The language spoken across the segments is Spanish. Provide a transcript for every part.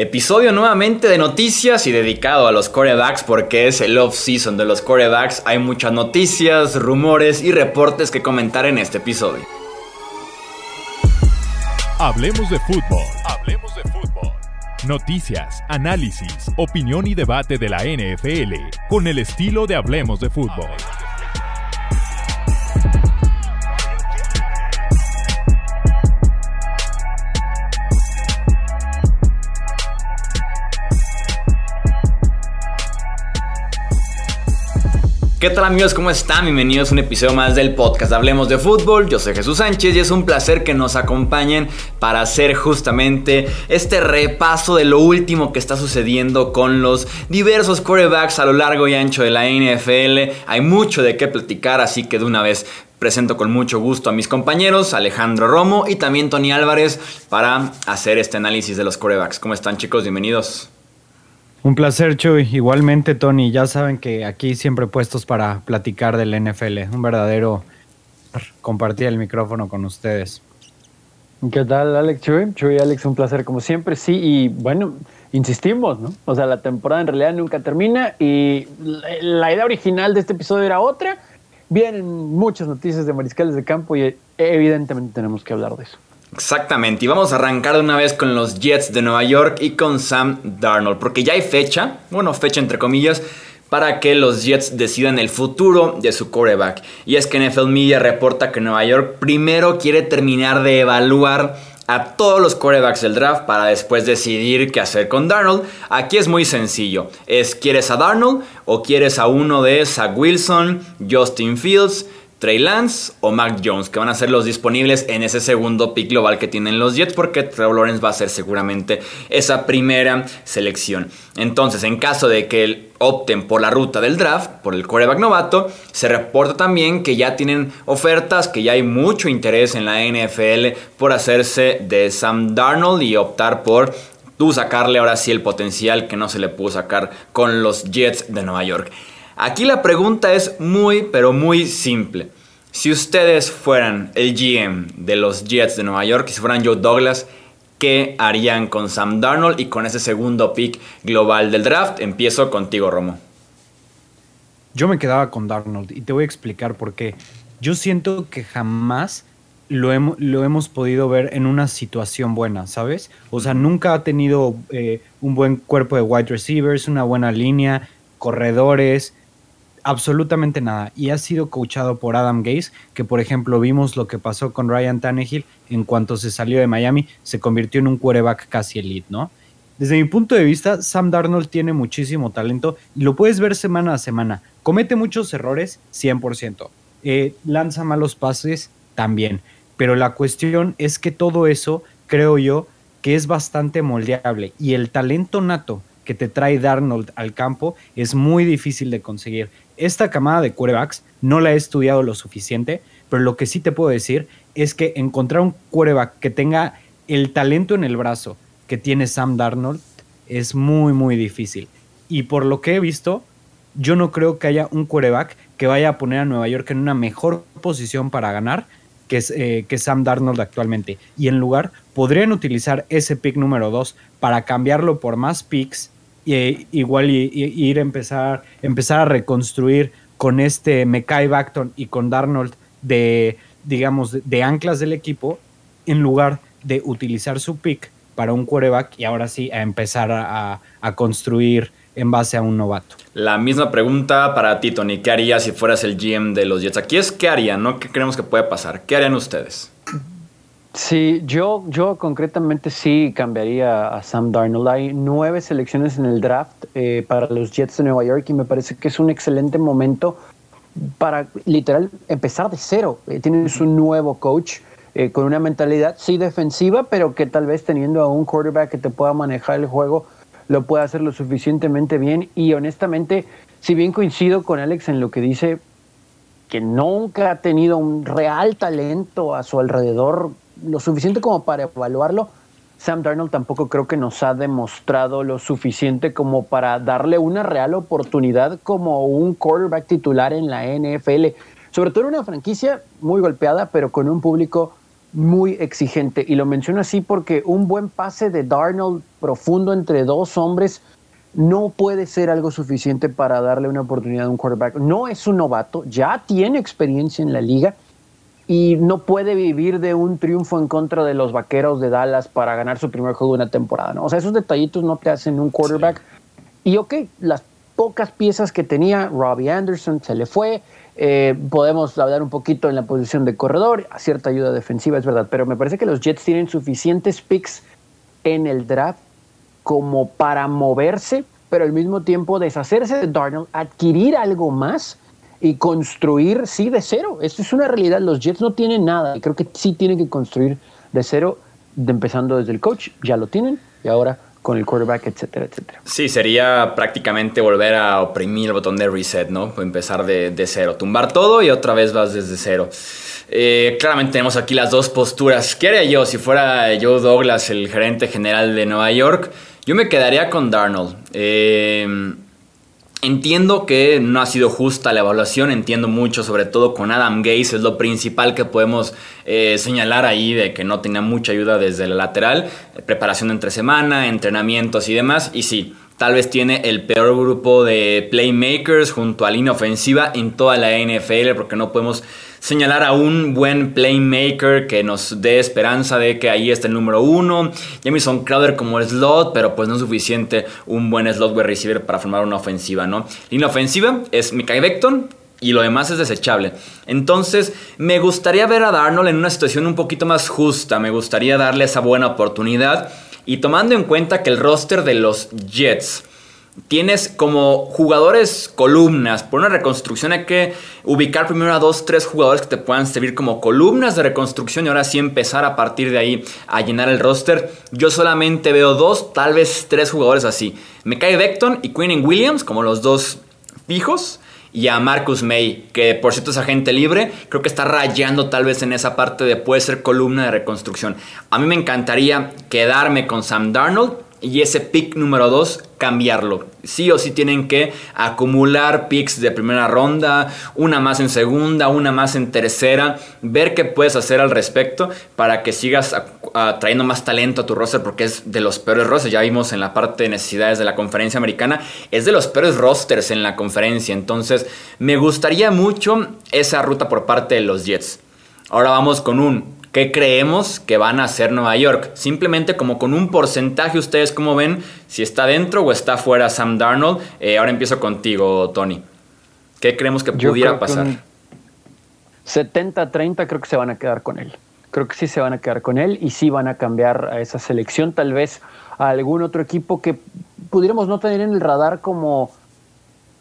Episodio nuevamente de noticias y dedicado a los corebacks porque es el off-season de los corebacks. Hay muchas noticias, rumores y reportes que comentar en este episodio. Hablemos de fútbol. Hablemos de fútbol. Noticias, análisis, opinión y debate de la NFL con el estilo de Hablemos de fútbol. ¿Qué tal amigos? ¿Cómo están? Bienvenidos a un episodio más del podcast Hablemos de Fútbol. Yo soy Jesús Sánchez y es un placer que nos acompañen para hacer justamente este repaso de lo último que está sucediendo con los diversos quarterbacks a lo largo y ancho de la NFL. Hay mucho de qué platicar, así que de una vez presento con mucho gusto a mis compañeros Alejandro Romo y también Tony Álvarez para hacer este análisis de los quarterbacks. ¿Cómo están chicos? Bienvenidos. Un placer, Chuy. Igualmente, Tony. Ya saben que aquí siempre puestos para platicar del NFL. Un verdadero compartir el micrófono con ustedes. ¿Qué tal, Alex Chuy? Chuy, Alex, un placer como siempre. Sí, y bueno, insistimos, ¿no? O sea, la temporada en realidad nunca termina y la idea original de este episodio era otra. Vienen muchas noticias de mariscales de campo y evidentemente tenemos que hablar de eso. Exactamente, y vamos a arrancar de una vez con los Jets de Nueva York y con Sam Darnold, porque ya hay fecha, bueno, fecha entre comillas, para que los Jets decidan el futuro de su quarterback. Y es que NFL Media reporta que Nueva York primero quiere terminar de evaluar a todos los quarterbacks del draft para después decidir qué hacer con Darnold. Aquí es muy sencillo. Es ¿quieres a Darnold o quieres a uno de Zach Wilson, Justin Fields, Trey Lance o Mac Jones, que van a ser los disponibles en ese segundo pick global que tienen los Jets, porque Trevor Lawrence va a ser seguramente esa primera selección. Entonces, en caso de que opten por la ruta del draft, por el quarterback novato, se reporta también que ya tienen ofertas, que ya hay mucho interés en la NFL por hacerse de Sam Darnold y optar por tú sacarle ahora sí el potencial que no se le pudo sacar con los Jets de Nueva York. Aquí la pregunta es muy, pero muy simple. Si ustedes fueran el GM de los Jets de Nueva York, si fueran Joe Douglas, ¿qué harían con Sam Darnold y con ese segundo pick global del draft? Empiezo contigo, Romo. Yo me quedaba con Darnold y te voy a explicar por qué. Yo siento que jamás lo, hemos, podido ver en una situación buena, ¿sabes? O sea, nunca ha tenido eh, un buen cuerpo de wide receivers, una buena línea, corredores, absolutamente nada. Y ha sido coachado por Adam Gase, que por ejemplo vimos lo que pasó con Ryan Tannehill en cuanto se salió de Miami, se convirtió en un quarterback casi elite, ¿no? Desde mi punto de vista, Sam Darnold tiene muchísimo talento y lo puedes ver semana a semana. Comete muchos errores, 100%. Eh, lanza malos pases, también. Pero la cuestión es que todo eso, creo yo, que es bastante moldeable. Y el talento nato que te trae Darnold al campo es muy difícil de conseguir esta camada de quarterbacks no la he estudiado lo suficiente, pero lo que sí te puedo decir es que encontrar un quarterback que tenga el talento en el brazo que tiene Sam Darnold es muy, muy difícil. Y por lo que he visto, yo no creo que haya un quarterback que vaya a poner a Nueva York en una mejor posición para ganar que, eh, que Sam Darnold actualmente. Y en lugar, podrían utilizar ese pick número 2 para cambiarlo por más picks igual ir a empezar, empezar a reconstruir con este Mekai Bacton y con Darnold de, digamos, de, anclas del equipo, en lugar de utilizar su pick para un quarterback y ahora sí a empezar a, a construir en base a un novato. La misma pregunta para ti, Tony. ¿Qué harías si fueras el GM de los Jets? Aquí es qué harían, ¿no? ¿Qué creemos que puede pasar? ¿Qué harían ustedes? Sí, yo, yo concretamente sí cambiaría a Sam Darnold. Hay nueve selecciones en el draft eh, para los Jets de Nueva York y me parece que es un excelente momento para literal empezar de cero. Eh, tienes un nuevo coach eh, con una mentalidad sí defensiva, pero que tal vez teniendo a un quarterback que te pueda manejar el juego lo pueda hacer lo suficientemente bien. Y honestamente, si bien coincido con Alex en lo que dice, que nunca ha tenido un real talento a su alrededor lo suficiente como para evaluarlo. Sam Darnold tampoco creo que nos ha demostrado lo suficiente como para darle una real oportunidad como un quarterback titular en la NFL. Sobre todo en una franquicia muy golpeada, pero con un público muy exigente. Y lo menciono así porque un buen pase de Darnold profundo entre dos hombres no puede ser algo suficiente para darle una oportunidad a un quarterback. No es un novato, ya tiene experiencia en la liga y no puede vivir de un triunfo en contra de los vaqueros de Dallas para ganar su primer juego de una temporada. ¿no? O sea, esos detallitos no te hacen un quarterback. Y ok, las pocas piezas que tenía, Robbie Anderson se le fue. Eh, podemos hablar un poquito en la posición de corredor, a cierta ayuda defensiva, es verdad, pero me parece que los Jets tienen suficientes picks en el draft como para moverse, pero al mismo tiempo deshacerse de Darnold, adquirir algo más y construir, sí, de cero. Esto es una realidad. Los Jets no tienen nada creo que sí tienen que construir de cero, empezando desde el coach. Ya lo tienen y ahora con el quarterback, etcétera, etcétera. Sí, sería prácticamente volver a oprimir el botón de reset, ¿no? Empezar de, cero, tumbar todo y otra vez vas desde cero. Eh, claramente tenemos aquí las dos posturas. ¿Qué haría yo si fuera Joe Douglas, el gerente general de Nueva York? Yo me quedaría con Darnold. Eh, Entiendo que no ha sido justa la evaluación, entiendo mucho, sobre todo con Adam Gaze, es lo principal que podemos eh, señalar ahí de que no tenía mucha ayuda desde el lateral, preparación entre semana, entrenamientos y demás, y sí, tal vez tiene el peor grupo de playmakers junto a línea ofensiva en toda la NFL, porque no podemos señalar a un buen playmaker que nos dé esperanza de que ahí está el número uno. Jamison Crowder como slot, pero pues no es suficiente un buen slot wide receiver para formar una ofensiva, ¿no? Línea ofensiva es Mikael Beckton, y lo demás es desechable. Entonces, me gustaría ver a Darnold en una situación un poquito más justa, me gustaría darle esa buena oportunidad y tomando en cuenta que el roster de los Jets tienes como jugadores columnas. Por una reconstrucción hay que ubicar primero a dos, tres jugadores que te puedan servir como columnas de reconstrucción y ahora sí empezar a partir de ahí a llenar el roster. Yo solamente veo dos, tal vez tres jugadores así. Me cae Beckton y Quinn Williams como los dos fijos. Y a Marcus May, que por cierto es agente libre, creo que está rayando tal vez en esa parte de puede ser columna de reconstrucción. A mí me encantaría quedarme con Sam Darnold y ese pick número 2 cambiarlo. Sí o sí tienen que acumular picks de primera ronda, una más en segunda, una más en tercera, ver qué puedes hacer al respecto para que sigas trayendo más talento a tu roster porque es de los peores rosters, ya vimos en la parte de necesidades de la conferencia americana, es de los peores rosters en la conferencia, entonces me gustaría mucho esa ruta por parte de los Jets. Ahora vamos con un ¿Qué creemos que van a hacer Nueva York? Simplemente como con un porcentaje, ustedes cómo ven si está dentro o está fuera Sam Darnold. Eh, ahora empiezo contigo, Tony. ¿Qué creemos que pudiera pasar? 70-30 creo que se van a quedar con él. Creo que sí se van a quedar con él y sí van a cambiar a esa selección. Tal vez a algún otro equipo que pudiéramos no tener en el radar como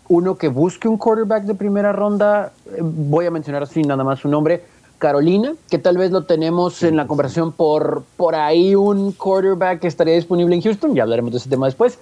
uno que busque un quarterback de primera ronda. Eh, voy a mencionar así nada más su nombre Carolina, que tal vez lo tenemos en la conversación por, por ahí un quarterback que estaría disponible en Houston, ya hablaremos de ese tema después,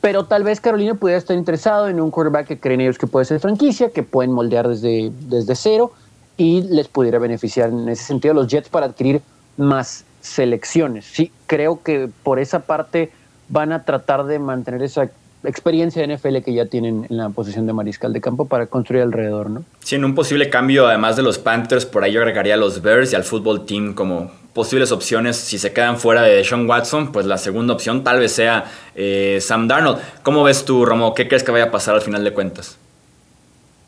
pero tal vez Carolina pudiera estar interesado en un quarterback que creen ellos que puede ser franquicia, que pueden moldear desde, desde cero y les pudiera beneficiar en ese sentido los Jets para adquirir más selecciones. Sí, creo que por esa parte van a tratar de mantener esa experiencia de NFL que ya tienen en la posición de mariscal de campo para construir alrededor, ¿no? Sí, en un posible cambio, además de los Panthers, por ahí yo agregaría a los Bears y al fútbol team como posibles opciones. Si se quedan fuera de Sean Watson, pues la segunda opción tal vez sea eh, Sam Darnold. ¿Cómo ves tú, Romo? ¿Qué crees que vaya a pasar al final de cuentas?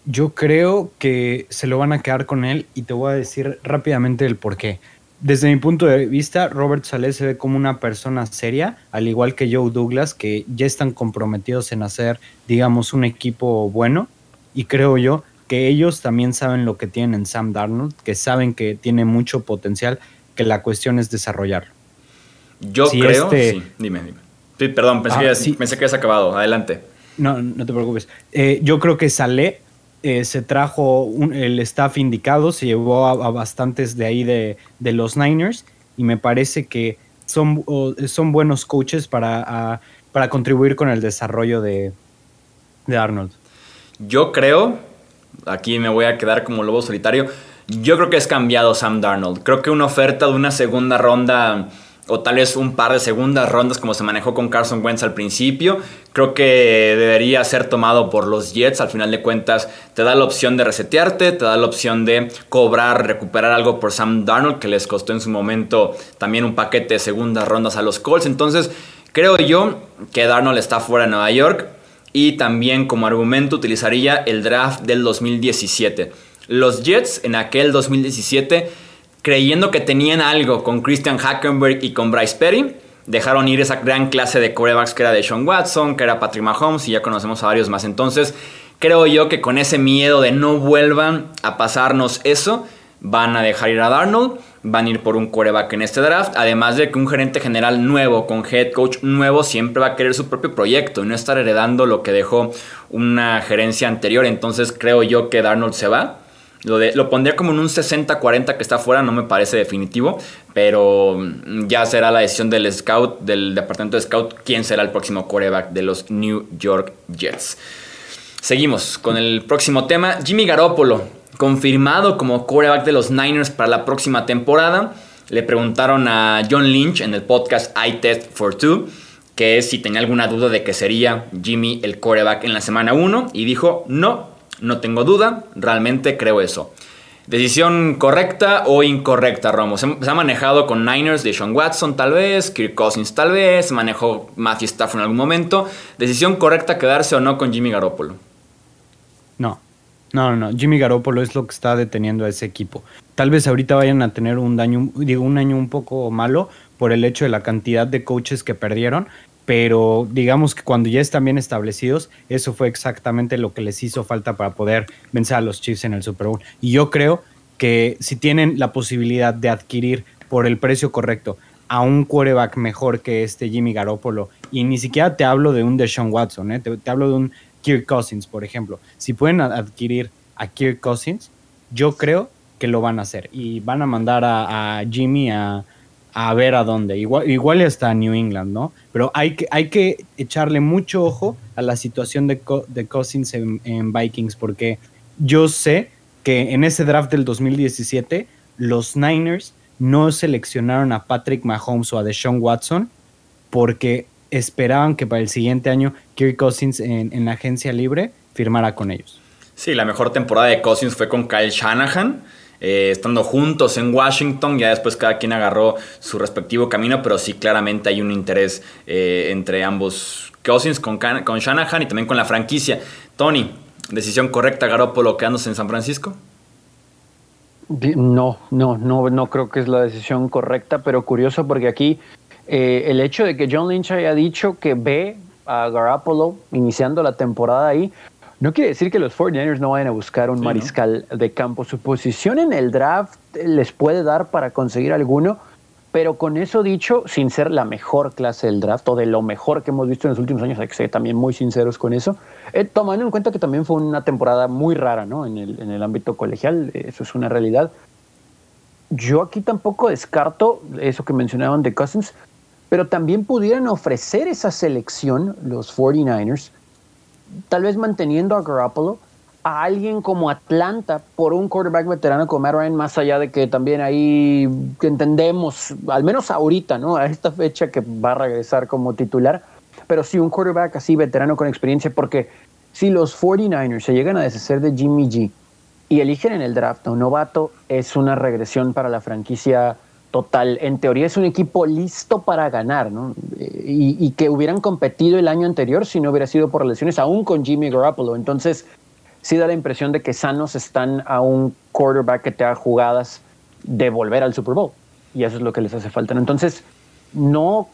Yo creo que se lo van a quedar con él y te voy a decir rápidamente el por qué desde mi punto de vista, Robert Saleh se ve como una persona seria, al igual que Joe Douglas, que ya están comprometidos en hacer, digamos, un equipo bueno. Y creo yo que ellos también saben lo que tienen en Sam Darnold, que saben que tiene mucho potencial, que la cuestión es desarrollarlo. Yo creo, este sí, dime, dime. perdón, pensé, ah, que, pensé que has acabado. Adelante. No, no te preocupes. Eh, yo creo que Saleh eh, se trajo el staff indicado, se llevó a, bastantes de ahí de, los Niners y me parece que son, son buenos coaches para, para contribuir con el desarrollo de, de Arnold. Yo creo, aquí me voy a quedar como lobo solitario, yo creo que es cambiado Sam Darnold. Creo que una oferta de una segunda ronda o tal vez un par de segundas rondas como se manejó con Carson Wentz al principio. Creo que debería ser tomado por los Jets. Al final de cuentas, te da la opción de resetearte, te da la opción de cobrar, recuperar algo por Sam Darnold, que les costó en su momento también un paquete de segundas rondas a los Colts. Entonces, creo yo que Darnold está fuera de Nueva York. Y también como argumento utilizaría el draft del 2017. Los Jets en aquel 2017 creyendo que tenían algo con Christian Hackenberg y con Bryce Perry. Dejaron ir esa gran clase de corebacks que era de Sean Watson, que era Patrick Mahomes y ya conocemos a varios más. Entonces, creo yo que con ese miedo de no vuelvan a pasarnos eso, van a dejar ir a Darnold, van a ir por un coreback en este draft. Además de que un gerente general nuevo, con head coach nuevo, siempre va a querer su propio proyecto y no estar heredando lo que dejó una gerencia anterior. Entonces, creo yo que Darnold se va lo, pondría como en un 60-40 que está fuera, no me parece definitivo, pero ya será la decisión del scout, del departamento de scout, quién será el próximo quarterback de los New York Jets. Seguimos con el próximo tema. Jimmy Garoppolo, confirmado como quarterback de los Niners para la próxima temporada. Le preguntaron a John Lynch en el podcast I Test for Two que si tenía alguna duda de que sería Jimmy el quarterback en la semana 1 y dijo no, no tengo duda, realmente creo eso. Decisión correcta o incorrecta, Romo. Se, ha manejado con Niners de Sean Watson tal vez, Kirk Cousins tal vez, manejó Matthew Stafford en algún momento. Decisión correcta quedarse o no con Jimmy Garoppolo. No, no, no, Jimmy Garoppolo es lo que está deteniendo a ese equipo. Tal vez ahorita vayan a tener un daño, digo, un año un poco malo por el hecho de la cantidad de coaches que perdieron, pero digamos que cuando ya están bien establecidos, eso fue exactamente lo que les hizo falta para poder vencer a los Chiefs en el Super Bowl. Y yo creo que si tienen la posibilidad de adquirir por el precio correcto a un quarterback mejor que este Jimmy Garoppolo, y ni siquiera te hablo de un Deshaun Watson, ¿eh? te, te, hablo de un Kirk Cousins, por ejemplo. Si pueden adquirir a Kirk Cousins, yo creo que lo van a hacer y van a mandar a Jimmy a, a ver a dónde. Igual, igual está New England, ¿no? Pero hay que, hay que echarle mucho ojo a la situación de, de Cousins en, Vikings, porque yo sé que en ese draft del 2017 los Niners no seleccionaron a Patrick Mahomes o a Deshaun Watson porque esperaban que para el siguiente año Kirk Cousins en, en la agencia libre firmara con ellos. Sí, la mejor temporada de Cousins fue con Kyle Shanahan eh, estando juntos en Washington, ya después cada quien agarró su respectivo camino, pero sí claramente hay un interés eh, entre ambos Cousins con, con Shanahan y también con la franquicia. Tony, decisión correcta Garoppolo quedándose en San Francisco. No, no, no, no creo que es la decisión correcta, pero curioso porque aquí eh, el hecho de que John Lynch haya dicho que ve a Garoppolo iniciando la temporada ahí, no quiere decir que los 49ers no vayan a buscar un mariscal de campo. Su posición en el draft les puede dar para conseguir alguno, pero con eso dicho, sin ser la mejor clase del draft o de lo mejor que hemos visto en los últimos años, hay que ser también muy sinceros con eso, eh, tomando en cuenta que también fue una temporada muy rara ¿no? en, el, en el ámbito colegial, eso es una realidad. Yo aquí tampoco descarto eso que mencionaban de Cousins, pero también pudieran ofrecer esa selección los 49ers tal vez manteniendo a Garoppolo, a alguien como Atlanta por un quarterback veterano como Matt Ryan, más allá de que también ahí entendemos, al menos ahorita, ¿no? A esta fecha que va a regresar como titular, pero sí un quarterback así veterano con experiencia, porque si los 49ers se llegan a deshacer de Jimmy G y eligen en el draft a un novato, es una regresión para la franquicia total. En teoría es un equipo listo para ganar, ¿no? Y, que hubieran competido el año anterior si no hubiera sido por lesiones, aún con Jimmy Garoppolo. Entonces, sí da la impresión de que sanos están a un quarterback que te haga jugadas de volver al Super Bowl. Y eso es lo que les hace falta. Entonces, no,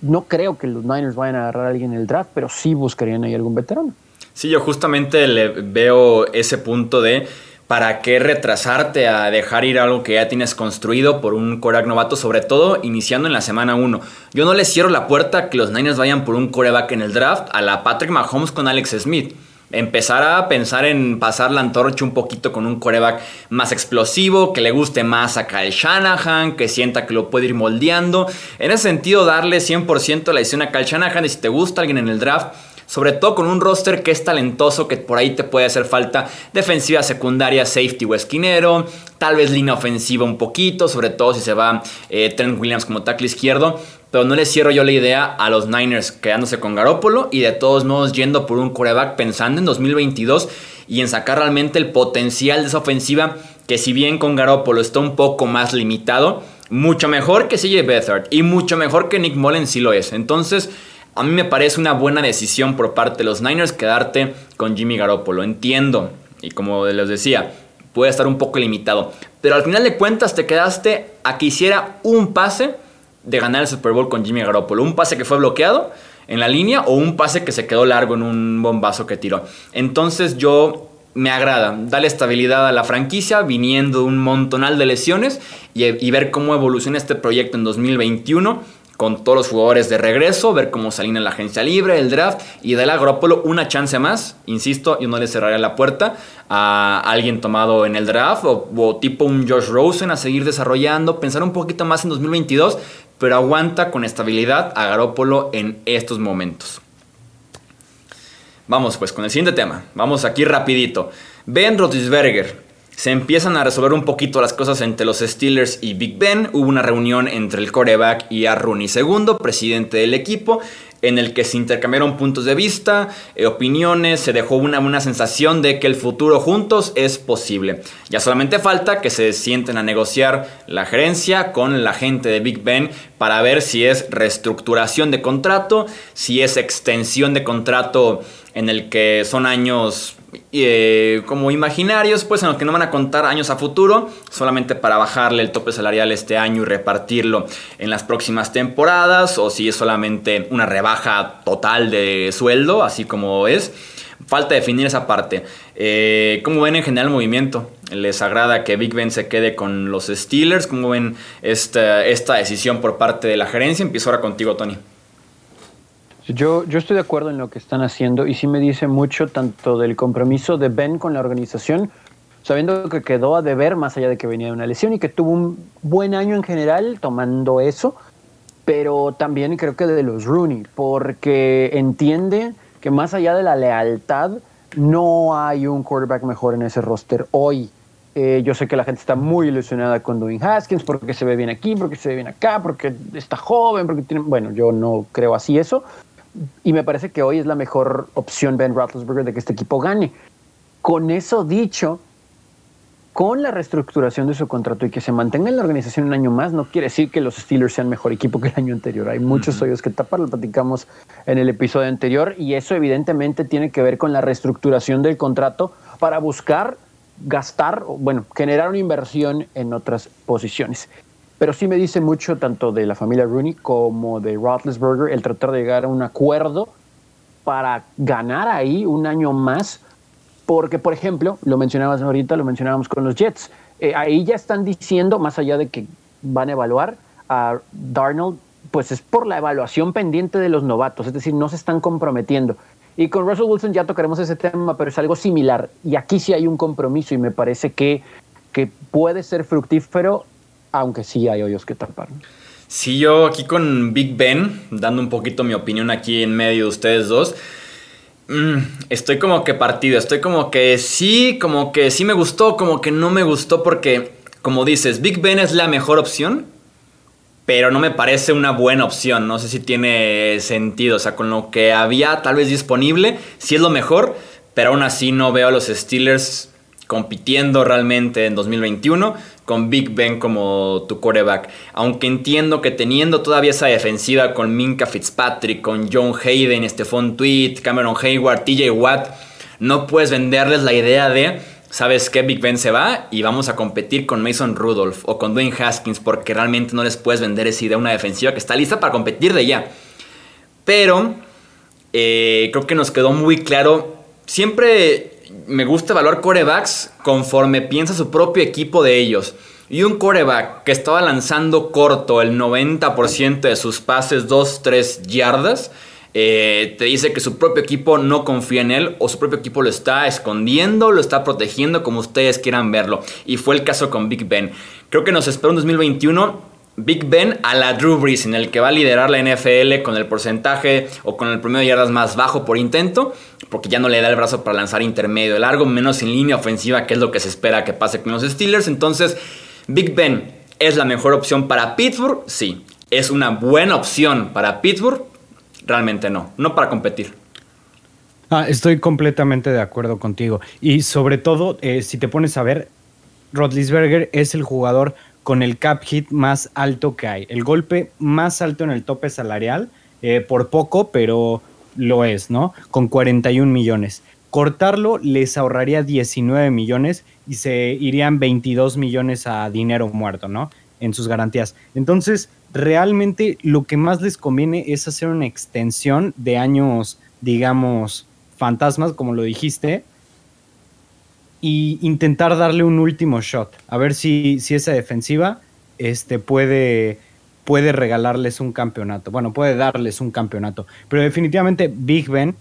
no creo que los Niners vayan a agarrar a alguien en el draft, pero sí buscarían ahí algún veterano. Sí, yo justamente le veo ese punto de ¿Para qué retrasarte a dejar ir algo que ya tienes construido por un coreback novato, sobre todo iniciando en la semana 1? Yo no le cierro la puerta a que los Niners vayan por un coreback en el draft a la Patrick Mahomes con Alex Smith. Empezar a pensar en pasar la antorcha un poquito con un coreback más explosivo, que le guste más a Kyle Shanahan, que sienta que lo puede ir moldeando. En ese sentido, darle 100% la decisión a Kyle Shanahan y si te gusta alguien en el draft, sobre todo con un roster que es talentoso, que por ahí te puede hacer falta defensiva secundaria, safety o esquinero, tal vez línea ofensiva un poquito, sobre todo si se va eh, Trent Williams como tackle izquierdo. Pero no le cierro yo la idea a los Niners quedándose con Garópolo y de todos modos yendo por un coreback pensando en 2022 y en sacar realmente el potencial de esa ofensiva que si bien con Garópolo está un poco más limitado, mucho mejor que CJ Beathard y mucho mejor que Nick Mullen si lo es. Entonces, a mí me parece una buena decisión por parte de los Niners quedarte con Jimmy Garoppolo. Entiendo, y como les decía, puede estar un poco limitado. Pero al final de cuentas te quedaste a que hiciera un pase de ganar el Super Bowl con Jimmy Garoppolo. Un pase que fue bloqueado en la línea o un pase que se quedó largo en un bombazo que tiró. Entonces yo me agrada, darle estabilidad a la franquicia viniendo un montonal de lesiones y, y ver cómo evoluciona este proyecto en 2021 con todos los jugadores de regreso, ver cómo salen en la agencia libre, el draft y de la Agrópolo una chance más. Insisto, yo no le cerraría la puerta a alguien tomado en el draft o, tipo un Josh Rosen a seguir desarrollando, pensar un poquito más en 2022, pero aguanta con estabilidad a Garópolo en estos momentos. Vamos pues con el siguiente tema. Vamos aquí rapidito. Ben Roethlisberger se empiezan a resolver un poquito las cosas entre los Steelers y Big Ben. Hubo una reunión entre el coreback y a II, presidente del equipo, en el que se intercambiaron puntos de vista, eh, opiniones, se dejó una, una sensación de que el futuro juntos es posible. Ya solamente falta que se sienten a negociar la gerencia con la gente de Big Ben para ver si es reestructuración de contrato, si es extensión de contrato en el que son años eh, como imaginarios, pues en los que no van a contar años a futuro, solamente para bajarle el tope salarial este año y repartirlo en las próximas temporadas, o si es solamente una rebaja total de sueldo, así como es. Falta definir esa parte. Eh, ¿Cómo ven en general el movimiento? ¿Les agrada que Big Ben se quede con los Steelers? ¿Cómo ven esta, esta decisión por parte de la gerencia? Empiezo ahora contigo, Tony. Yo, yo estoy de acuerdo en lo que están haciendo y sí me dice mucho tanto del compromiso de Ben con la organización, sabiendo que quedó a deber más allá de que venía de una lesión y que tuvo un buen año en general tomando eso, pero también creo que de los Rooney, porque entiende que más allá de la lealtad, no hay un quarterback mejor en ese roster hoy. Eh, yo sé que la gente está muy ilusionada con Dwayne Haskins porque se ve bien aquí, porque se ve bien acá, porque está joven, porque tiene... Bueno, yo no creo así eso, y me parece que hoy es la mejor opción Ben Roethlisberger de que este equipo gane. Con eso dicho, con la reestructuración de su contrato y que se mantenga en la organización un año más, no quiere decir que los Steelers sean mejor equipo que el año anterior. Hay muchos hoyos que tapar, lo platicamos en el episodio anterior, y eso evidentemente tiene que ver con la reestructuración del contrato para buscar gastar, bueno, generar una inversión en otras posiciones. Pero sí me dice mucho tanto de la familia Rooney como de Roethlisberger el tratar de llegar a un acuerdo para ganar ahí un año más. Porque, por ejemplo, lo mencionabas ahorita, lo mencionábamos con los Jets. Eh, ahí ya están diciendo, más allá de que van a evaluar a Darnold, pues es por la evaluación pendiente de los novatos, es decir, no se están comprometiendo. Y con Russell Wilson ya tocaremos ese tema, pero es algo similar. Y aquí sí hay un compromiso y me parece que, que puede ser fructífero aunque sí hay hoyos que tapar. Sí, yo aquí con Big Ben, dando un poquito mi opinión aquí en medio de ustedes dos, mm, estoy como que partido, estoy como que sí, como que sí me gustó, como que no me gustó porque, como dices, Big Ben es la mejor opción, pero no me parece una buena opción, no sé si tiene sentido, o sea, con lo que había tal vez disponible, sí es lo mejor, pero aún así no veo a los Steelers compitiendo realmente en 2021 con Big Ben como tu coreback. Aunque entiendo que teniendo todavía esa defensiva con Minka Fitzpatrick, con John Hayden, Stephon Tweet, Cameron Hayward, TJ Watt, no puedes venderles la idea de, ¿sabes qué? Big Ben se va y vamos a competir con Mason Rudolph o con Dwayne Haskins porque realmente no les puedes vender esa idea una defensiva que está lista para competir de ya. Pero eh, creo que nos quedó muy claro. Siempre me gusta evaluar corebacks conforme piensa su propio equipo de ellos. Y un coreback que estaba lanzando corto el 90% de sus pases 2-3 yardas, eh, te dice que su propio equipo no confía en él o su propio equipo lo está escondiendo, lo está protegiendo como ustedes quieran verlo. Y fue el caso con Big Ben. Creo que nos espera un 2021 Big Ben a la Drew Brees, en el que va a liderar la NFL con el porcentaje o con el promedio de yardas más bajo por intento, porque ya no le da el brazo para lanzar intermedio largo, menos en línea ofensiva, que es lo que se espera que pase con los Steelers. Entonces, Big Ben es la mejor opción para Pittsburgh, sí. Es una buena opción para Pittsburgh, realmente no, no para competir. Ah, estoy completamente de acuerdo contigo. Y sobre todo, eh, si te pones a ver, Rodlisberger es el jugador con el cap hit más alto que hay. El golpe más alto en el tope salarial, eh, por poco, pero lo es, ¿no? Con 41 millones. Cortarlo les ahorraría 19 millones y se irían 22 millones a dinero muerto, ¿no? En sus garantías. Entonces, realmente lo que más les conviene es hacer una extensión de años, digamos, fantasmas, como lo dijiste, y intentar darle un último shot. A ver si, si esa defensiva este, puede, puede regalarles un campeonato. Bueno, puede darles un campeonato. Pero definitivamente Big Ben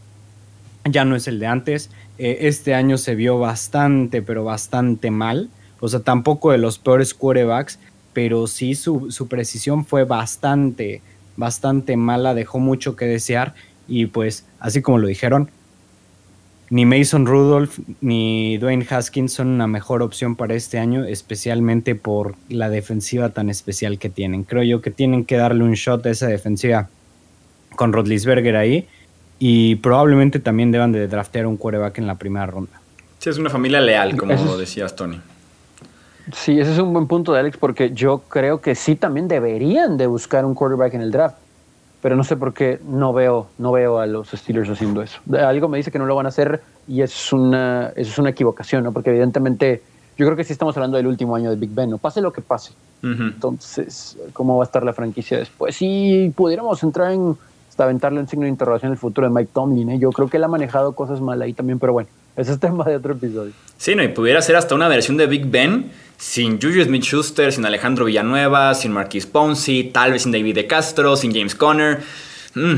ya no es el de antes. Eh, este año se vio bastante, pero bastante mal. O sea, tampoco de los peores quarterbacks, pero sí su, su precisión fue bastante, bastante mala. Dejó mucho que desear. Y pues, así como lo dijeron, ni Mason Rudolph ni Dwayne Haskins son una mejor opción para este año, especialmente por la defensiva tan especial que tienen. Creo yo que tienen que darle un shot a esa defensiva con Rodlisberger ahí y probablemente también deban de draftear un quarterback en la primera ronda. Sí, es una familia leal, como decías, Tony. Sí, ese es un buen punto de Alex, porque yo creo que sí también deberían de buscar un quarterback en el draft pero no sé por qué no veo, no veo a los Steelers haciendo eso. Algo me dice que no lo van a hacer y es una, es una equivocación, ¿no? Porque evidentemente yo creo que sí estamos hablando del último año de Big Ben, ¿no? Pase lo que pase. Entonces, ¿cómo va a estar la franquicia después? Si pudiéramos entrar en hasta aventarle un signo de interrogación el futuro de Mike Tomlin, ¿eh? Yo creo que él ha manejado cosas mal ahí también, pero bueno, ese es tema de otro episodio. Sí, no, y pudiera ser hasta una versión de Big Ben sin Julius Smith-Schuster, sin Alejandro Villanueva, sin Marquis Ponzi, tal vez sin David De Castro, sin James Conner. Mm.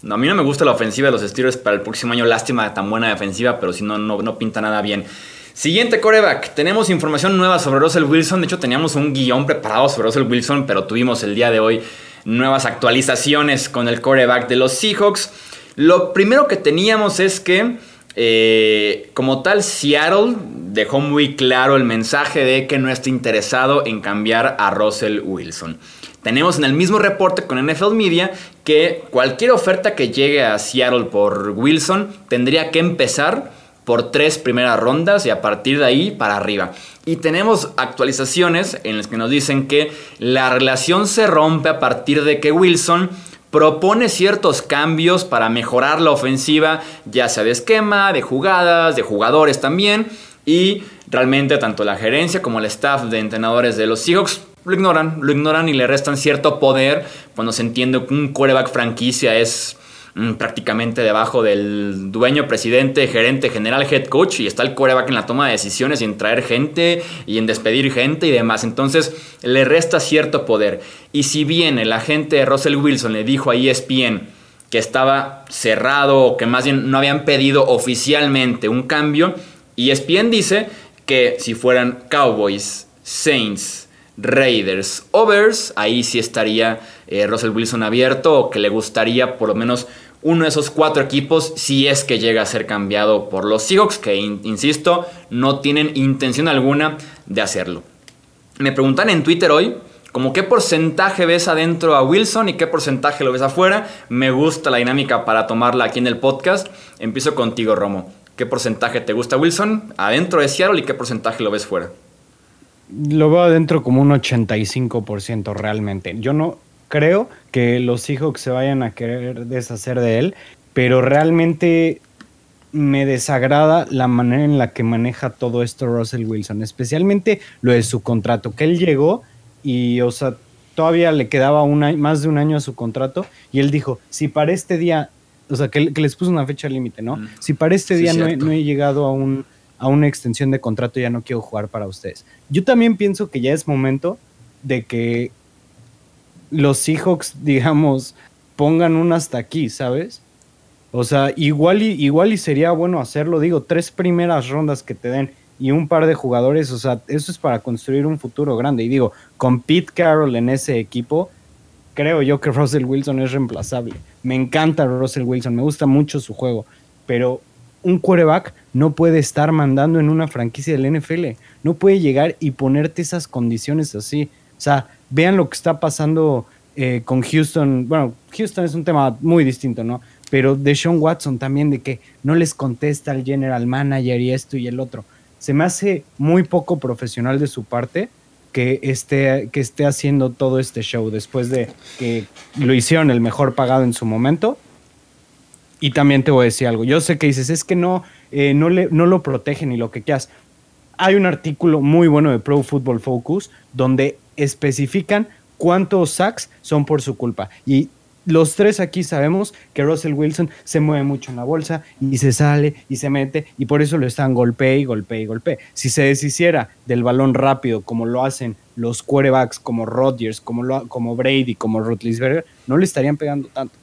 No, a mí no me gusta la ofensiva de los Steelers para el próximo año. Lástima tan buena defensiva, pero si no, no, pinta nada bien. Siguiente coreback. Tenemos información nueva sobre Russell Wilson. De hecho, teníamos un guion preparado sobre Russell Wilson, pero tuvimos el día de hoy nuevas actualizaciones con el coreback de los Seahawks. Lo primero que teníamos es que eh, como tal, Seattle dejó muy claro el mensaje de que no está interesado en cambiar a Russell Wilson. Tenemos en el mismo reporte con NFL Media que cualquier oferta que llegue a Seattle por Wilson tendría que empezar por tres primeras rondas y a partir de ahí para arriba. Y tenemos actualizaciones en las que nos dicen que la relación se rompe a partir de que Wilson propone ciertos cambios para mejorar la ofensiva, ya sea de esquema, de jugadas, de jugadores también. Y realmente tanto la gerencia como el staff de entrenadores de los Seahawks lo ignoran, lo ignoran y le restan cierto poder cuando se entiende que un quarterback franquicia es Mm, prácticamente debajo del dueño, presidente, gerente, general, head coach y está el coreback en la toma de decisiones y en traer gente y en despedir gente y demás. Entonces le resta cierto poder. Y si bien el agente Russell Wilson le dijo a ESPN que estaba cerrado o que más bien no habían pedido oficialmente un cambio, ESPN dice que si fueran Cowboys, Saints, Raiders o Bears, ahí sí estaría eh, Russell Wilson abierto o que le gustaría por lo menos uno de esos cuatro equipos si es que llega a ser cambiado por los Seahawks, que insisto, no tienen intención alguna de hacerlo. Me preguntan en Twitter hoy, como qué porcentaje ves adentro a Wilson y qué porcentaje lo ves afuera. Me gusta la dinámica para tomarla aquí en el podcast. Empiezo contigo, Romo. ¿Qué porcentaje te gusta Wilson adentro de Seattle y qué porcentaje lo ves fuera? Lo veo adentro como un 85% realmente. Yo no, creo que los Seahawks se vayan a querer deshacer de él, pero realmente me desagrada la manera en la que maneja todo esto Russell Wilson, especialmente lo de su contrato, que él llegó y, o sea, todavía le quedaba más de un año a su contrato y él dijo, si para este día, o sea, que, les puso una fecha límite, ¿no? Mm. Si para este día no he, llegado a, un, a una extensión de contrato, ya no quiero jugar para ustedes. Yo también pienso que ya es momento de que los Seahawks, digamos, pongan un hasta aquí, ¿sabes? O sea, igual y, igual y sería bueno hacerlo, digo, tres primeras rondas que te den y un par de jugadores, o sea, eso es para construir un futuro grande. Y digo, con Pete Carroll en ese equipo, creo yo que Russell Wilson es reemplazable. Me encanta Russell Wilson, me gusta mucho su juego, pero un quarterback no puede estar mandando en una franquicia del NFL, no puede llegar y ponerte esas condiciones así. O sea, vean lo que está pasando eh, con Houston. Bueno, Houston es un tema muy distinto, ¿no? Pero de Sean Watson también, de que no les contesta el general manager y esto y el otro. Se me hace muy poco profesional de su parte que esté, que esté haciendo todo este show después de que lo hicieron el mejor pagado en su momento. Y también te voy a decir algo. Yo sé que dices, es que no, eh, no, le, no lo protegen ni lo que quieras. Hay un artículo muy bueno de Pro Football Focus donde especifican cuántos sacks son por su culpa. Y los tres aquí sabemos que Russell Wilson se mueve mucho en la bolsa y se sale y se mete y por eso lo están golpe y golpe y golpe. Si se deshiciera del balón rápido como lo hacen los quarterbacks como Rodgers, como, lo, como Brady, como Rutlisberger, no le estarían pegando tanto.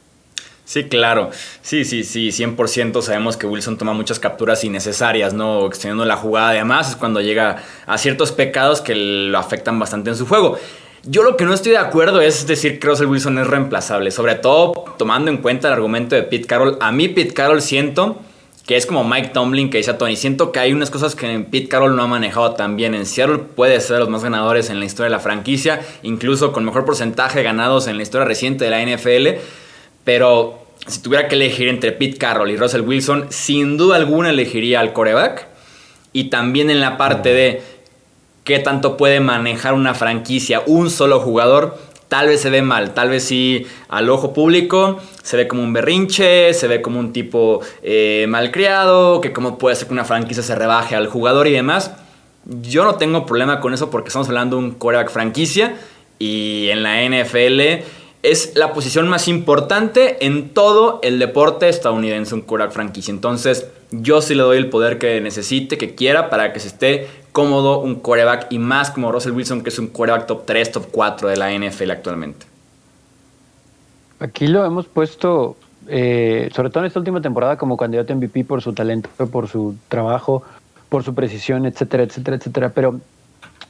Sí, claro. Sí, sí, sí, 100% sabemos que Wilson toma muchas capturas innecesarias, ¿no? Extendiendo la jugada. Además, es cuando llega a ciertos pecados que lo afectan bastante en su juego. Yo lo que no estoy de acuerdo es decir que Russell Wilson es reemplazable, sobre todo tomando en cuenta el argumento de Pete Carroll. A mí Pete Carroll siento que es como Mike Tomlin que dice a Tony, siento que hay unas cosas que Pete Carroll no ha manejado tan bien. En Seattle puede ser de los más ganadores en la historia de la franquicia, incluso con mejor porcentaje de ganados en la historia reciente de la NFL, pero si tuviera que elegir entre Pete Carroll y Russell Wilson, sin duda alguna elegiría al coreback. Y también en la parte de qué tanto puede manejar una franquicia un solo jugador, tal vez se ve mal, tal vez sí al ojo público se ve como un berrinche, se ve como un tipo eh, malcriado, que cómo puede ser que una franquicia se rebaje al jugador y demás. Yo no tengo problema con eso porque estamos hablando de un coreback franquicia y en la NFL es la posición más importante en todo el deporte estadounidense, un quarterback franquicia. Entonces, yo sí le doy el poder que necesite, que quiera, para que se esté cómodo un coreback y más como Russell Wilson, que es un coreback top 3, top 4 de la NFL actualmente. Aquí lo hemos puesto, eh, sobre todo en esta última temporada, como candidato MVP por su talento, por su trabajo, por su precisión, etcétera, etcétera, etcétera. Pero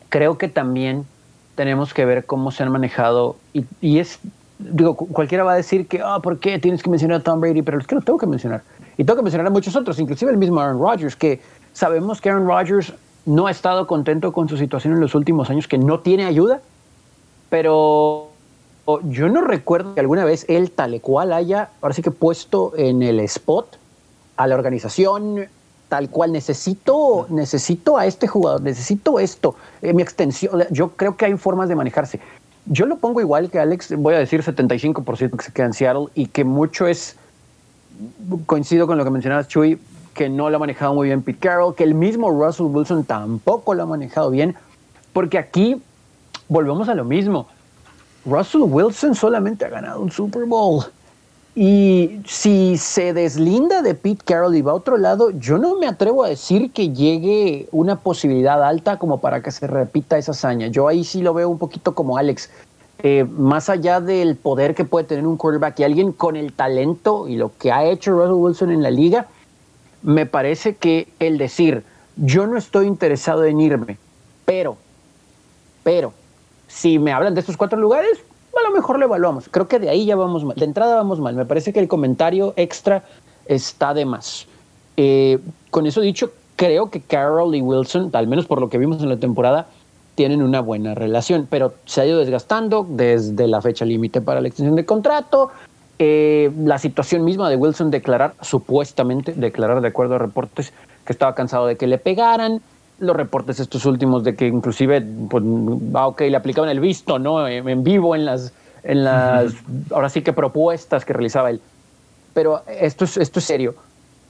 creo que también tenemos que ver cómo se han manejado y es digo, cualquiera va a decir que, ah, ¿por qué tienes que mencionar a Tom Brady? Pero es que lo tengo que mencionar. Y tengo que mencionar a muchos otros, inclusive el mismo Aaron Rodgers, que sabemos que Aaron Rodgers no ha estado contento con su situación en los últimos años, que no tiene ayuda, pero yo no recuerdo que alguna vez él tal cual haya, ahora sí que puesto en el spot a la organización tal cual necesito, necesito a este jugador, necesito esto, eh, mi extensión. Yo creo que hay formas de manejarse. Yo lo pongo igual que Alex, voy a decir 75% que se queda en Seattle y que mucho es, coincido con lo que mencionabas, Chuy, que no lo ha manejado muy bien Pete Carroll, que el mismo Russell Wilson tampoco lo ha manejado bien, porque aquí volvemos a lo mismo. Russell Wilson solamente ha ganado un Super Bowl. Y si se deslinda de Pete Carroll y va a otro lado, yo no me atrevo a decir que llegue una posibilidad alta como para que se repita esa hazaña. Yo ahí sí lo veo un poquito como Alex. Eh, más allá del poder que puede tener un quarterback y alguien con el talento y lo que ha hecho Russell Wilson en la liga, me parece que el decir, yo no estoy interesado en irme, pero, pero, si me hablan de estos cuatro lugares, a lo mejor lo evaluamos. Creo que de ahí ya vamos mal. De entrada vamos mal. Me parece que el comentario extra está de más. Eh, con eso dicho, creo que Carroll y Wilson, al menos por lo que vimos en la temporada, tienen una buena relación, pero se ha ido desgastando desde la fecha límite para la extensión de contrato. Eh, la situación misma de Wilson declarar, supuestamente, declarar de acuerdo a reportes, que estaba cansado de que le pegaran, los reportes estos últimos de que inclusive, pues, ah, ok, le aplicaban el visto, ¿no? En vivo en las, en las, ahora sí que propuestas que realizaba él. Pero esto es, esto es serio.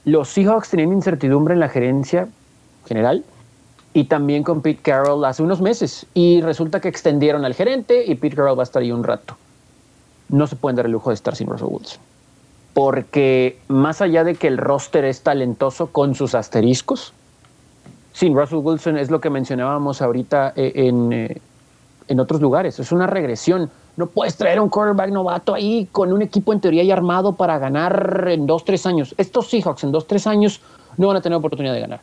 Los Seahawks tenían incertidumbre en la gerencia general y también con Pete Carroll hace unos meses. Y resulta que extendieron al gerente y Pete Carroll va a estar ahí un rato. No se pueden dar el lujo de estar sin Russell Wilson. Porque más allá de que el roster es talentoso con sus asteriscos, sin Russell Wilson es lo que mencionábamos ahorita eh, en, eh, en otros lugares. Es una regresión. No puedes traer un quarterback novato ahí con un equipo en teoría ya armado para ganar en dos, tres años. Estos Seahawks en dos, tres años no van a tener oportunidad de ganar.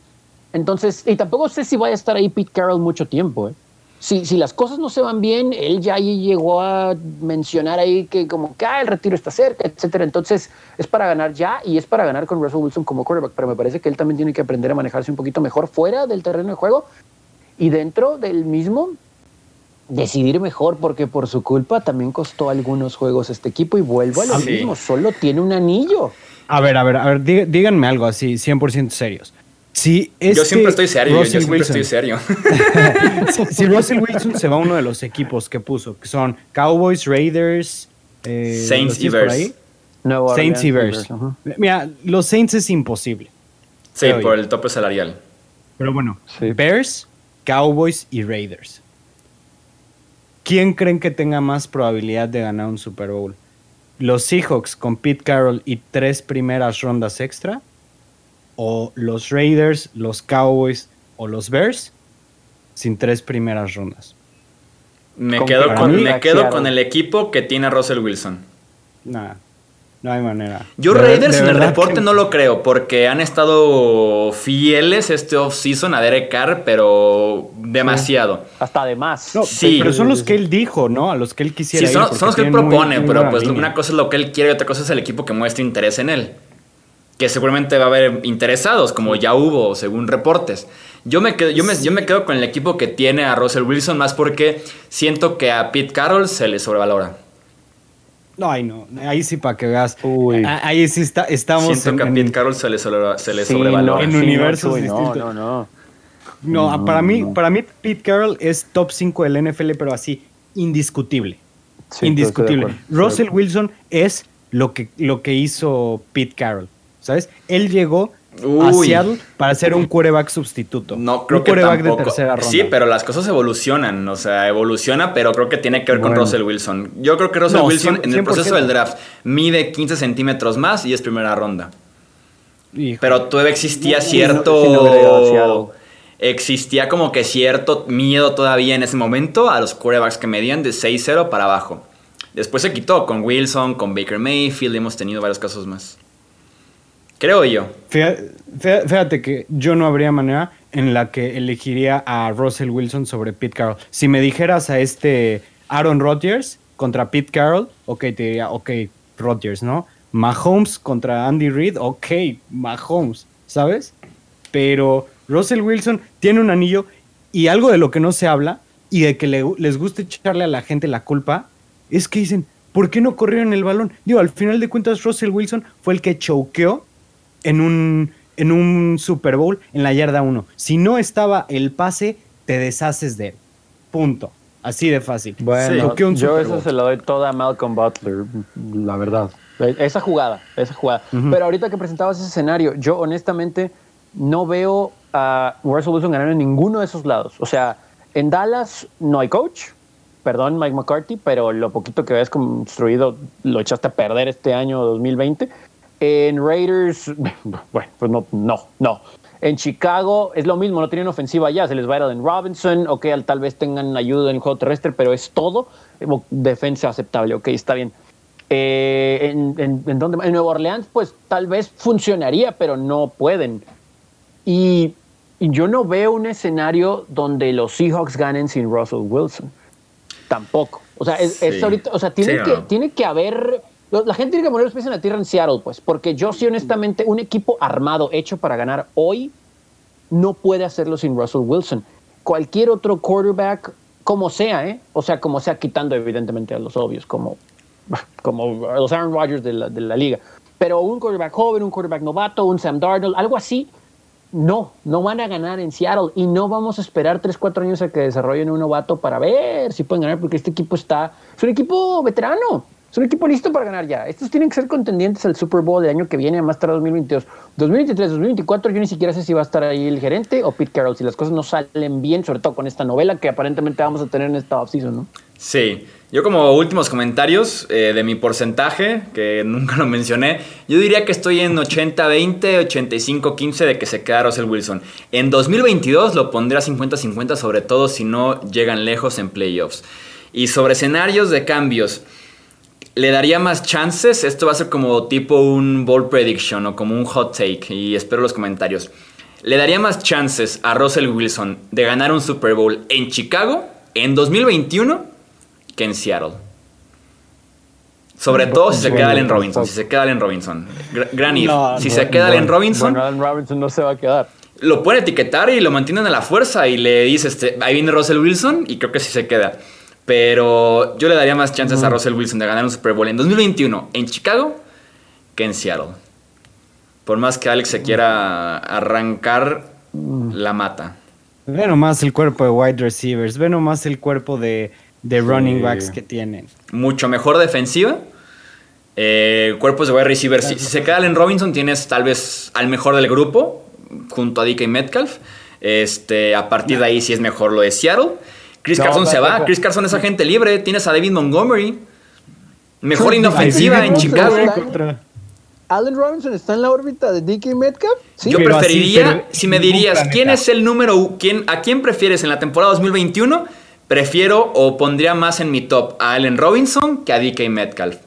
Entonces, y tampoco sé si vaya a estar ahí Pete Carroll mucho tiempo. ¿eh? Si, si las cosas no se van bien, él ya ahí llegó a mencionar ahí que como que ah, el retiro está cerca, etcétera. Entonces, es para ganar ya y es para ganar con Russell Wilson como quarterback. Pero me parece que él también tiene que aprender a manejarse un poquito mejor fuera del terreno de juego y dentro del mismo decidir mejor porque por su culpa también costó algunos juegos este equipo y vuelvo a lo Sí. mismo, solo tiene un anillo. A ver, a ver, a ver, dí- díganme algo así, 100% serios. Si yo siempre estoy serio, yo- yo Russell siempre Wilson- estoy serio. si, si Russell Wilson se va a uno de los equipos que puso, que son Cowboys, Raiders, eh, Saints ¿los y Bears. Saints y Bears. Mira, los Saints es imposible. sí, por yo. el tope salarial. Pero bueno, Sí. Bears, Cowboys y Raiders. ¿Quién creen que tenga más probabilidad de ganar un Super Bowl? ¿Los Seahawks con Pete Carroll y tres primeras rondas extra? ¿O los Raiders, los Cowboys o los Bears sin tres primeras rondas? Me quedo, que con, mí- me quedo Seattle. con el equipo que tiene a Russell Wilson. Nada, no hay manera. Yo De- Raiders de en el reporte que- no lo creo, porque han estado fieles este offseason a Derek Carr, pero demasiado. Hasta además. No, Sí. pero son los que él dijo, ¿no? A los que él quisiera Sí, son, los que él propone, muy pero pues línea. una cosa es lo que él quiere y otra cosa es el equipo que muestra interés en él. Que seguramente va a haber interesados, como ya hubo, según reportes. Yo me, quedo, yo, me, yo me quedo con el equipo que tiene a Russell Wilson, más porque siento que a Pete Carroll se le sobrevalora. No, ay, no. Ahí sí para que veas. Uy. Ah, Ahí sí está, estamos Siento en, que a en- Pete Carroll se le, sobre- se le Sí, sobrevalora. en sí, universos no, distintos. no, no. No, para mí, para mí Pete Carroll es top 5 del NFL, pero así, indiscutible. Sí, indiscutible. Russell Wilson es lo que, lo que hizo Pete Carroll. ¿Sabes? Él llegó a. Seattle para ser un quarterback sustituto. No, creo un que quarterback tampoco. de tercera ronda. Sí, pero las cosas evolucionan, o sea, evoluciona, pero creo que tiene que ver con. Russell Wilson. Yo creo que Russell No, Wilson 100%. en el proceso del draft mide 15 centímetros más y es primera ronda. Hijo. Pero todavía existía sí, sí, cierto... existía como que cierto miedo todavía en ese momento a los quarterbacks que medían de 6-0 para abajo. Después se quitó con Wilson, con Baker Mayfield, hemos tenido varios casos más. Creo yo. Fíjate, que yo no habría manera en la que elegiría a Russell Wilson sobre Pete Carroll. Si me dijeras a este Aaron Rodgers contra Pete Carroll, ok, te diría, ok, Rodgers, ¿no? Mahomes contra Andy Reid, ok, Mahomes, ¿sabes? Pero Russell Wilson tiene un anillo y algo de lo que no se habla y de que le- les gusta echarle a la gente la culpa es que dicen, ¿por qué no corrieron el balón? Digo, al final de cuentas Russell Wilson fue el que choqueó en un, en un Super Bowl en la yarda 1. Si no estaba el pase, te deshaces de él. Punto. Así de fácil. Bueno, un yo eso se lo doy toda a Malcolm Butler, la verdad. Esa jugada, esa jugada. Pero ahorita que presentabas ese escenario, yo honestamente no veo a Russell Wilson ganar en ninguno de esos lados. O sea, en Dallas no hay coach, perdón Mike McCarthy, pero lo poquito que habías construido lo echaste a perder este año 2020. En Raiders, bueno, pues no, no, no. En Chicago es lo mismo, no tienen ofensiva ya, se les va a ir Allen Robinson, ok, al- tal vez tengan ayuda en el juego terrestre, pero es todo eh, defensa aceptable, ok, está bien. Eh, en, en, en en Nueva Orleans, pues tal vez funcionaría, pero no pueden. Y, y yo no veo un escenario donde los Seahawks ganen sin Russell Wilson. Tampoco. O sea, es, ahorita, o sea, tiene, Sí, que, ¿no? tiene que haber. La gente tiene que poner los pies en la tierra en Seattle, pues, porque yo sí, honestamente, un equipo armado, hecho para ganar hoy, no puede hacerlo sin Russell Wilson. Cualquier otro quarterback, como sea, ¿eh? O sea, como sea, quitando evidentemente a los obvios, como, como los Aaron Rodgers de la, de la liga. Pero un quarterback joven, un quarterback novato, un Sam Darnold, algo así, no, no van a ganar en Seattle y no vamos a esperar 3, 4 años a que desarrollen un novato para ver si pueden ganar, porque este equipo está, es un equipo veterano, un equipo listo para ganar ya. Estos tienen que ser contendientes al Super Bowl del año que viene, más tarde 2022. 2023, 2024, yo ni siquiera sé si va a estar ahí el gerente o Pete Carroll, si las cosas no salen bien, sobre todo con esta novela que aparentemente vamos a tener en esta offseason, ¿no? Sí, yo como últimos comentarios eh, de mi porcentaje, que nunca lo mencioné, yo diría que estoy en 80-20, 85-15 de que se queda Russell Wilson. En 2022 lo pondré a 50-50, sobre todo si no llegan lejos en playoffs. Y sobre escenarios de cambios, le daría más chances. Esto va a ser como tipo un bold prediction o como un hot take. Y espero los comentarios. le daría más chances a Russell Wilson de ganar un Super Bowl en Chicago en 2021 que en Seattle. Sobre todo si se queda Allen Robinson. Si se queda Allen Robinson. Gran if. si se queda Allen Robinson. Bueno, Allen Robinson no se va a quedar. Lo puede etiquetar y lo mantienen a la fuerza y le dice, este, ahí viene Russell Wilson y creo que sí se queda. Pero yo le daría más chances a Russell Wilson de ganar un Super Bowl en 2021 en Chicago que en Seattle. Por más que Alex se quiera arrancar, la mata. Ve nomás el cuerpo de wide receivers, ve nomás el cuerpo de, running backs que tienen. Mucho mejor defensiva. Eh, cuerpos de wide receivers. Si, se queda en Robinson, tienes tal vez al mejor del grupo, junto a DK Metcalf. Este, a partir de ahí sí es mejor lo de Seattle. Chris Carson se va. Chris Carson es agente libre. Tienes a David Montgomery. Mejor inofensiva en Chicago. Allen Robinson está en la órbita de DK Metcalf. Yo preferiría, si me dirías, ¿quién es el número, quién, a quién prefieres en la temporada 2021? Prefiero o pondría más en mi top a Allen Robinson que a DK Metcalf.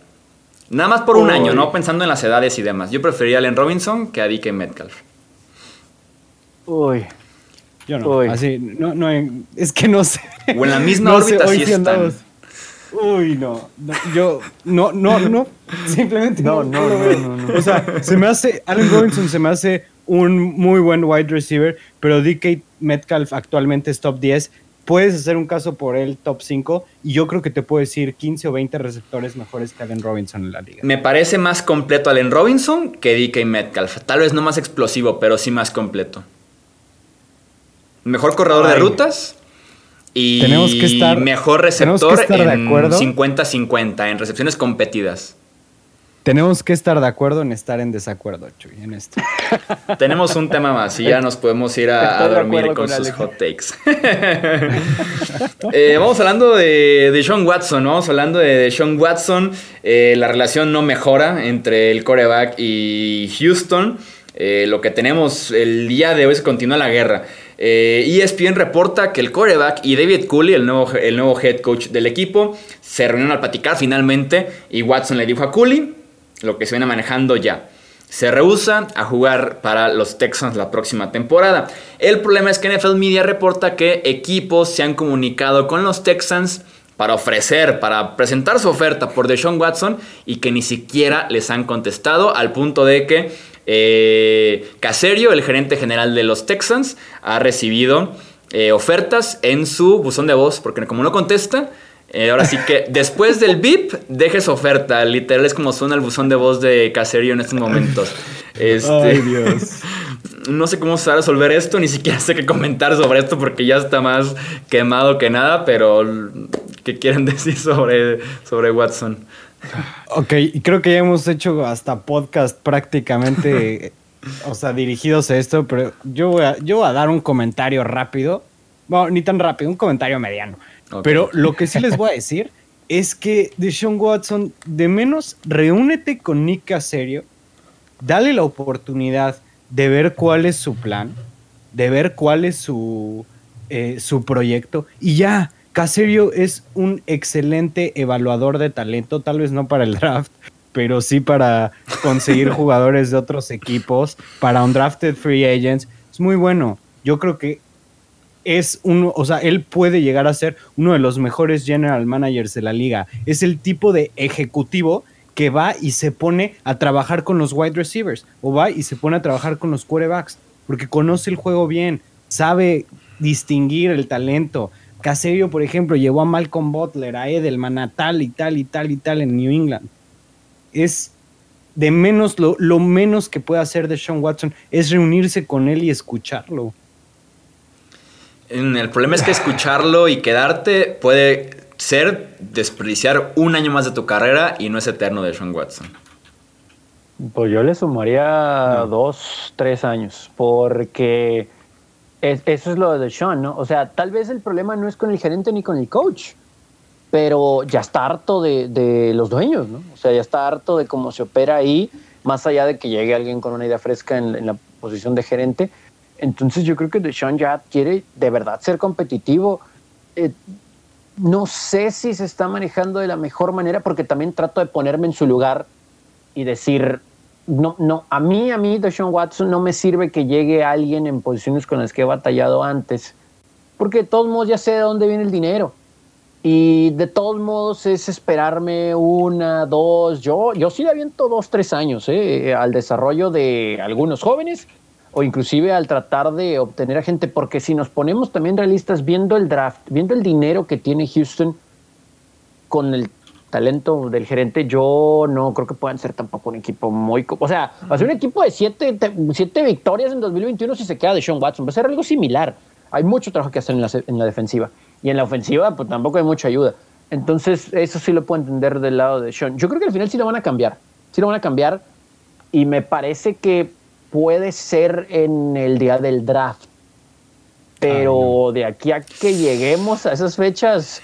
Nada más por un año, ¿no? Pensando en las edades y demás. Yo preferiría a Allen Robinson que a DK Metcalf. Uy. Yo no. Así, no, no, es que no sé. O en la misma órbita sí están. Uy, no, Yo, no, no, no. Simplemente no, no, no, no, O sea, se me hace. Allen Robinson se me hace un muy buen wide receiver, pero DK Metcalf actualmente es top 10. Puedes hacer un caso por él top 5 y yo creo que te puedo decir 15 o 20 receptores mejores que Allen Robinson en la liga. Me parece más completo Allen Robinson que DK Metcalf. Tal vez no más explosivo, pero sí más completo. Mejor corredor de rutas, y tenemos que estar, mejor receptor en 50-50, en recepciones competidas. Tenemos que estar de acuerdo en estar en desacuerdo, Chuy, en esto. Tenemos un tema más y ya nos podemos ir a, dormir con, sus hot takes. Eh, vamos hablando de, de, Sean Watson, Vamos hablando de, Sean Watson. Eh, la relación no mejora entre el coreback y Houston. Eh, lo que tenemos el día de hoy es continúa la guerra. Eh, ESPN reporta que el coreback y David Cooley, el nuevo, el nuevo head coach del equipo, se reunieron al platicar finalmente y Watson le dijo a Cooley lo que se viene manejando ya. Se rehúsa a jugar para los Texans la próxima temporada. El problema es que NFL Media reporta que equipos se han comunicado con los Texans para ofrecer, para presentar su oferta por Deshaun Watson y que ni siquiera les han contestado al punto de que eh, Caserio, el gerente general de los Texans, ha recibido eh, ofertas en su buzón de voz, porque como no contesta, eh, ahora sí que después del VIP, deje su oferta. Literal es como suena el buzón de voz de Caserio en estos momentos. Este, Ay, Dios. No sé cómo se va a resolver esto, ni siquiera sé qué comentar sobre esto porque ya está más quemado que nada, pero ¿qué quieren decir sobre, sobre Watson? Ok, creo que ya hemos hecho hasta podcast prácticamente, o sea, dirigidos a esto, pero yo voy, a, yo voy a dar un comentario rápido. Bueno, ni tan rápido, un comentario mediano. Pero lo que sí les voy a decir es que Deshaun Watson, de menos, reúnete con Nick Caserio, dale la oportunidad de ver cuál es su plan, de ver cuál es su, eh, su proyecto, y ya, Caserio es un excelente evaluador de talento, tal vez no para el draft, pero sí para conseguir jugadores de otros equipos, para undrafted free agents. Es muy bueno. Yo creo que es uno, o sea, él puede llegar a ser uno de los mejores general managers de la liga. Es el tipo de ejecutivo que va y se pone a trabajar con los wide receivers o va y se pone a trabajar con los quarterbacks porque conoce el juego bien, sabe distinguir el talento, Caserio, por ejemplo, llevó a Malcolm Butler, a Edelman, a tal y tal y tal y tal en New England. Es de menos, lo, menos que puede hacer de Sean Watson es reunirse con él y escucharlo. El problema es que escucharlo y quedarte puede ser desperdiciar un año más de tu carrera y no es eterno de Sean Watson. Pues yo le sumaría dos, tres años, porque eso es lo de Sean, ¿no? O sea, tal vez el problema no es con el gerente ni con el coach, pero ya está harto de, los dueños, ¿no? O sea, ya está harto de cómo se opera ahí, más allá de que llegue alguien con una idea fresca en, la posición de gerente. Entonces yo creo que Deshaun ya quiere de verdad ser competitivo. Eh, no sé si se está manejando de la mejor manera porque también trato de ponerme en su lugar y decir, no, no, a mí, a mí, Deshaun Watson no me sirve que llegue alguien en posiciones con las que he batallado antes, porque de todos modos ya sé de dónde viene el dinero. Y de todos modos es esperarme una, dos, yo, yo sí le aviento dos, tres años eh, al desarrollo de algunos jóvenes o inclusive al tratar de obtener a gente, porque si nos ponemos también realistas viendo el draft, viendo el dinero que tiene Houston con el talento del gerente, yo no creo que puedan ser tampoco un equipo muy... O sea, va a ser un equipo de siete, siete victorias en 2021 si se queda de Sean Watson, va a ser algo similar. Hay mucho trabajo que hacer en la, en la defensiva. Y en la ofensiva, pues tampoco hay mucha ayuda. Entonces, eso sí lo puedo entender del lado de Sean. Yo creo que al final sí lo van a cambiar. Sí lo van a cambiar. Y me parece que puede ser en el día del draft. Pero de aquí a que lleguemos a esas fechas,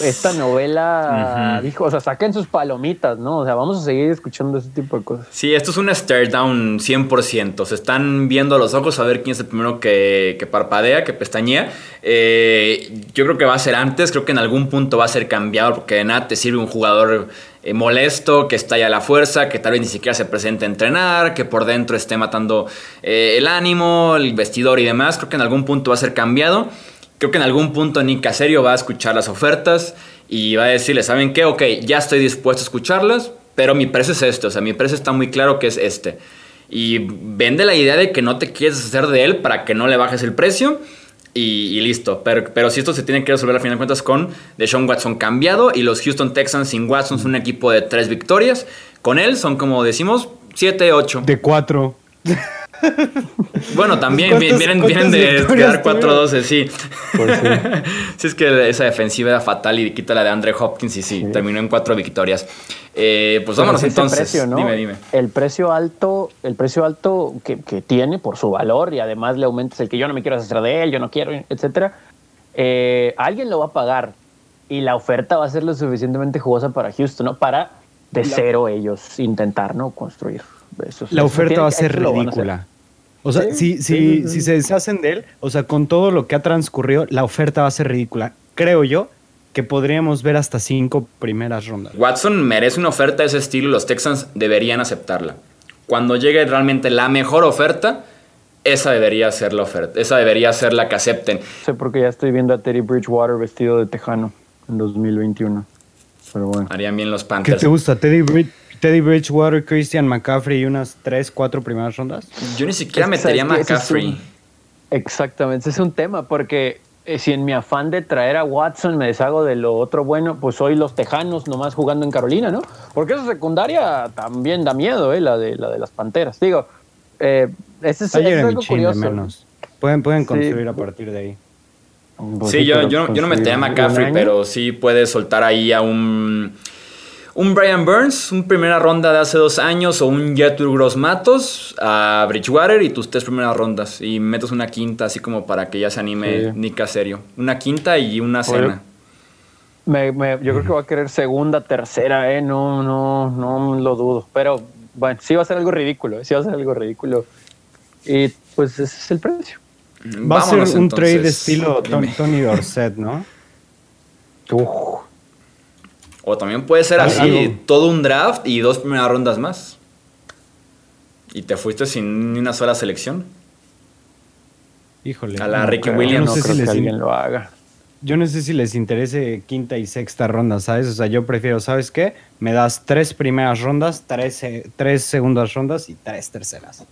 esta novela dijo, o sea, saquen sus palomitas, ¿no? O sea, vamos a seguir escuchando ese tipo de cosas. Sí, esto es un stare down 100%. Se están viendo a los ojos a ver quién es el primero que, que parpadea, que pestañea. Eh, yo creo que va a ser antes, creo que en algún punto va a ser cambiado, porque de nada te sirve un jugador eh, molesto, que está ya a la fuerza, que tal vez ni siquiera se presente a entrenar, que por dentro esté matando eh, el ánimo, el vestidor y demás. Creo que en algún punto va a ser cambiado. Creo que en algún punto Nick Caserio va a escuchar las ofertas y va a decirle, ¿saben qué? Ok, ya estoy dispuesto a escucharlas, pero mi precio es este, o sea, mi precio está muy claro que es este. Y vende la idea de que no te quieres hacer de él para que no le bajes el precio y, listo. Pero, pero si esto se tiene que resolver a final de cuentas con Deshaun Watson cambiado y los Houston Texans sin Watson son un equipo de tres victorias. Con él son como decimos 7, 8. De 4. Bueno, también vienen, vienen de quedar 4-12, sí. sí. es que esa defensiva era fatal y quita la de Andre Hopkins y sí, terminó en cuatro victorias. Eh, pues vámonos entonces. Dime, dime. El precio alto, el precio alto que, tiene por su valor y además le aumentas el que yo no me quiero hacer de él, yo no quiero, etcétera. Eh, alguien lo va a pagar y la oferta va a ser lo suficientemente jugosa para Houston, ¿no? Para de cero ellos intentar, ¿no? Construir. La oferta va a ser ridícula. O sea, si, si, si se deshacen de él, o sea, con todo lo que ha transcurrido, la oferta va a ser ridícula. Creo yo que podríamos ver hasta cinco primeras rondas. Watson merece una oferta de ese estilo y los Texans deberían aceptarla. Cuando llegue realmente la mejor oferta, esa debería ser la oferta. Esa debería ser la que acepten. Sé porque ya estoy viendo a Teddy Bridgewater vestido de tejano en 2021. Pero bueno. Harían bien los Panthers. ¿Qué te gusta? Teddy Bridgewater. Teddy Bridgewater, Christian McCaffrey y unas 3, 4 primeras rondas. Yo ni siquiera metería a McCaffrey. exactamente, ese es un tema porque eh, si en mi afán de traer a Watson me deshago de lo otro bueno, pues hoy los Tejanos nomás jugando en Carolina, ¿no? Porque esa secundaria también da miedo, ¿eh? La de, la de las Panteras. Digo, eh, ese es, algo curioso. Menos. Pueden, pueden construir a partir de ahí. sí, yo, yo, yo, no metería a McCaffrey, pero sí puedes soltar ahí a un un Brian Burns, un primera ronda de hace dos años, o un Jetur Gross Matos a Bridgewater y tus tres primeras rondas. Y metes una quinta, así como para que ya se anime Nica serio. Una quinta y una cena. Me, yo creo que va a querer segunda, tercera, ¿eh? No, no, no lo dudo. Pero bueno, sí va a ser algo ridículo, ¿eh? sí va a ser algo ridículo. Y pues ese es el precio. Va a ser un trade estilo Tony, Tony Dorset, ¿no? Uf. O también puede ser así, todo un draft y dos primeras rondas más. Y te fuiste sin ni una sola selección. Híjole. A la Ricky Williams. No, sé si alguien lo haga. Yo no sé si les interese quinta y sexta ronda, ¿sabes? O sea, yo prefiero, ¿sabes qué? Me das tres primeras rondas, tres, tres segundas rondas y tres terceras.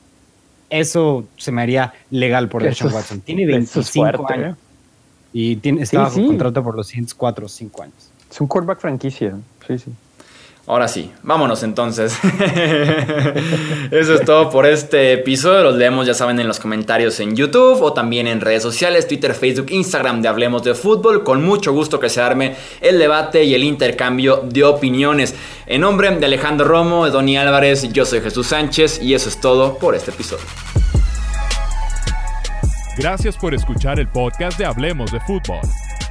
Eso se me haría legal por Deshaun Watson. Tiene 25 años. ¿eh? Y tiene, está bajo contrato por los siguientes 4 o 5 años. Es un quarterback franquicia. Sí, sí. Ahora sí, vámonos entonces. Eso es todo por este episodio. Los leemos, ya saben, en los comentarios en YouTube o también en redes sociales, Twitter, Facebook, Instagram de Hablemos de Fútbol. Con mucho gusto que se arme el debate y el intercambio de opiniones. En nombre de Alejandro Romo, de Donny Álvarez, yo soy Jesús Sánchez y eso es todo por este episodio. Gracias por escuchar el podcast de Hablemos de Fútbol.